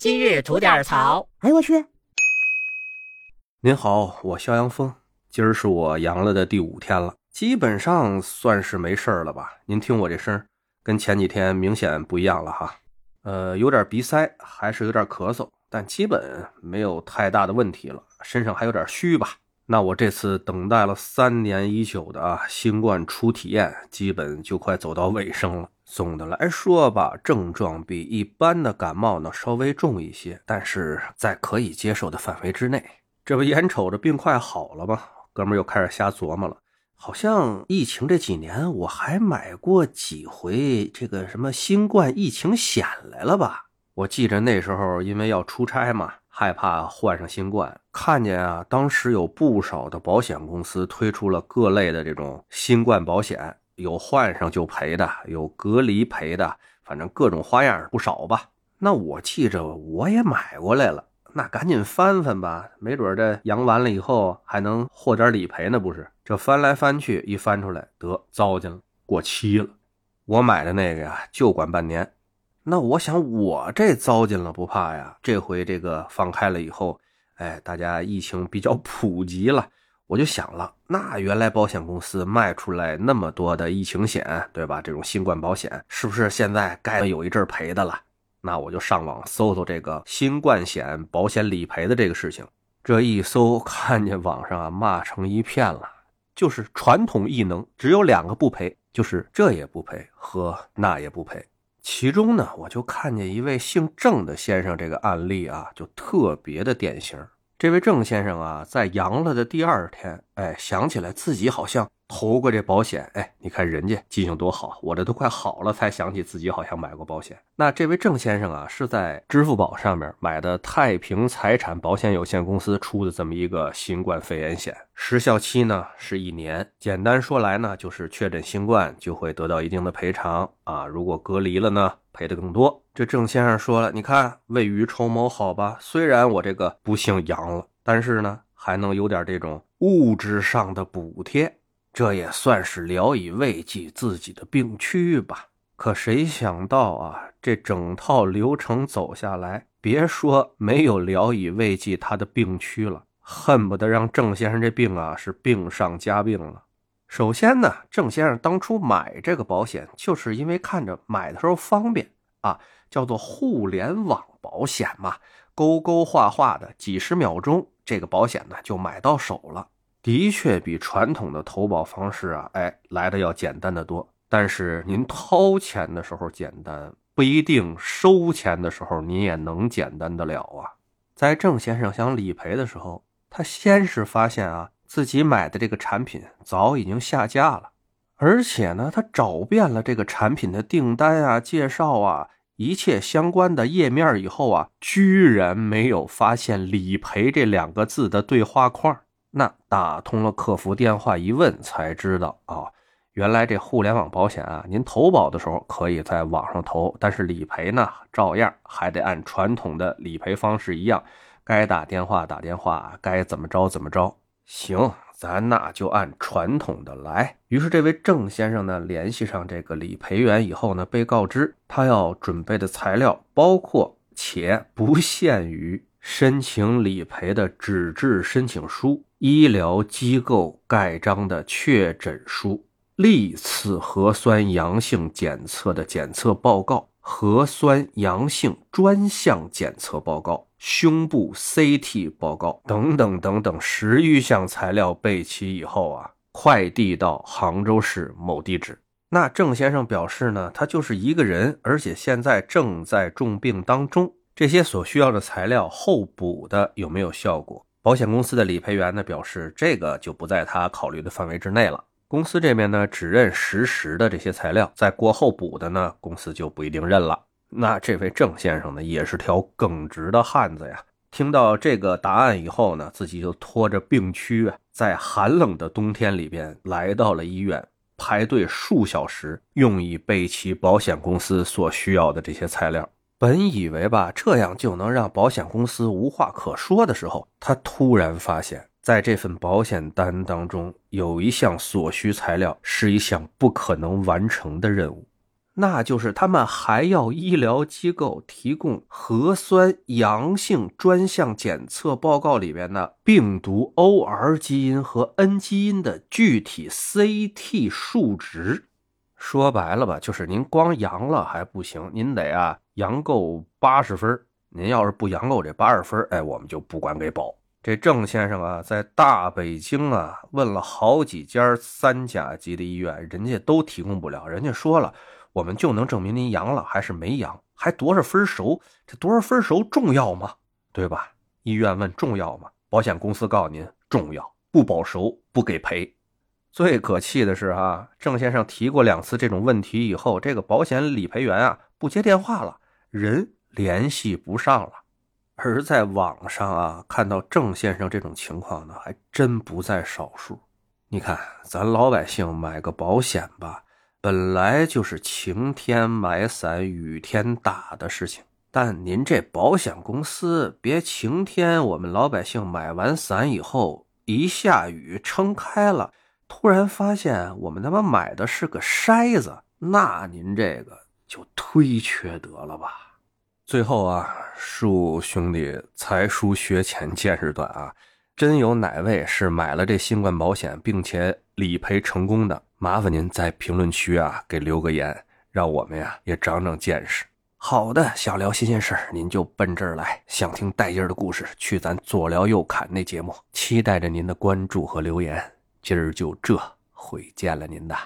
今日吐点槽。哎呦我去！您好，我肖阳峰，今儿是我阳了的第五天了，基本上算是没事了吧？您听我这声，跟前几天明显不一样了哈。呃，有点鼻塞，还是有点咳嗽，但基本没有太大的问题了。身上还有点虚吧？那我这次等待了三年已久的啊新冠初体验，基本就快走到尾声了。总的来说吧，症状比一般的感冒呢稍微重一些，但是在可以接受的范围之内。这不眼瞅着病快好了吗？哥们又开始瞎琢磨了。好像疫情这几年我还买过几回这个什么新冠疫情险来了吧？我记着那时候因为要出差嘛。害怕患上新冠，看见啊，当时有不少的保险公司推出了各类的这种新冠保险，有换上就赔的，有隔离赔的，反正各种花样不少吧。那我记着我也买过来了，那赶紧翻翻吧，没准这阳完了以后还能获点理赔呢，不是？这翻来翻去，一翻出来得糟践了，过期了。我买的那个呀，就管半年。那我想，我这糟践了不怕呀。这回这个放开了以后，哎，大家疫情比较普及了，我就想了，那原来保险公司卖出来那么多的疫情险，对吧？这种新冠保险，是不是现在该有一阵赔的了？那我就上网搜搜这个新冠险保险理赔的这个事情。这一搜，看见网上啊骂成一片了，就是传统异能只有两个不赔，就是这也不赔和那也不赔。其中呢，我就看见一位姓郑的先生，这个案例啊，就特别的典型。这位郑先生啊，在阳了的第二天，哎，想起来自己好像。投过这保险，哎，你看人家记性多好，我这都快好了才想起自己好像买过保险。那这位郑先生啊，是在支付宝上面买的太平财产保险有限公司出的这么一个新冠肺炎险，时效期呢是一年。简单说来呢，就是确诊新冠就会得到一定的赔偿啊，如果隔离了呢，赔的更多。这郑先生说了，你看未雨绸缪好吧，虽然我这个不幸阳了，但是呢还能有点这种物质上的补贴。这也算是聊以慰藉自己的病躯吧。可谁想到啊，这整套流程走下来，别说没有聊以慰藉他的病躯了，恨不得让郑先生这病啊是病上加病了。首先呢，郑先生当初买这个保险，就是因为看着买的时候方便啊，叫做互联网保险嘛，勾勾画画的，几十秒钟，这个保险呢就买到手了。的确比传统的投保方式啊，哎，来的要简单的多。但是您掏钱的时候简单，不一定收钱的时候您也能简单得了啊。在郑先生想理赔的时候，他先是发现啊，自己买的这个产品早已经下架了，而且呢，他找遍了这个产品的订单啊、介绍啊、一切相关的页面以后啊，居然没有发现“理赔”这两个字的对话框。那打通了客服电话一问才知道啊，原来这互联网保险啊，您投保的时候可以在网上投，但是理赔呢，照样还得按传统的理赔方式一样，该打电话打电话，该怎么着怎么着。行，咱那就按传统的来。于是这位郑先生呢，联系上这个理赔员以后呢，被告知他要准备的材料包括且不限于申请理赔的纸质申请书。医疗机构盖章的确诊书、历次核酸阳性检测的检测报告、核酸阳性专项检测报告、胸部 CT 报告等等等等十余项材料备齐以后啊，快递到杭州市某地址。那郑先生表示呢，他就是一个人，而且现在正在重病当中。这些所需要的材料后补的有没有效果？保险公司的理赔员呢表示，这个就不在他考虑的范围之内了。公司这边呢只认实时的这些材料，在过后补的呢，公司就不一定认了。那这位郑先生呢也是条耿直的汉子呀。听到这个答案以后呢，自己就拖着病躯，在寒冷的冬天里边来到了医院，排队数小时，用以备齐保险公司所需要的这些材料。本以为吧，这样就能让保险公司无话可说的时候，他突然发现，在这份保险单当中，有一项所需材料是一项不可能完成的任务。那就是他们还要医疗机构提供核酸阳性专项检测报告里边的病毒 OR 基因和 N 基因的具体 CT 数值。说白了吧，就是您光阳了还不行，您得啊阳够八十分。您要是不阳够这八十分，哎，我们就不管给保。这郑先生啊，在大北京啊问了好几家三甲级的医院，人家都提供不了。人家说了，我们就能证明您阳了还是没阳，还多少分熟？这多少分熟重要吗？对吧？医院问重要吗？保险公司告诉您重要，不保熟不给赔。最可气的是啊，郑先生提过两次这种问题以后，这个保险理赔员啊不接电话了，人联系不上了。而在网上啊，看到郑先生这种情况呢，还真不在少数。你看，咱老百姓买个保险吧，本来就是晴天买伞雨天打的事情。但您这保险公司，别晴天，我们老百姓买完伞以后，一下雨撑开了，突然发现我们他妈买的是个筛子，那您这个就忒缺德了吧？最后啊，恕兄弟才疏学浅，见识短啊！真有哪位是买了这新冠保险并且理赔成功的？麻烦您在评论区啊给留个言，让我们呀也长长见识。好的，想聊新鲜事儿您就奔这儿来；想听带劲儿的故事，去咱左聊右侃那节目。期待着您的关注和留言。今儿就这，会见了您的。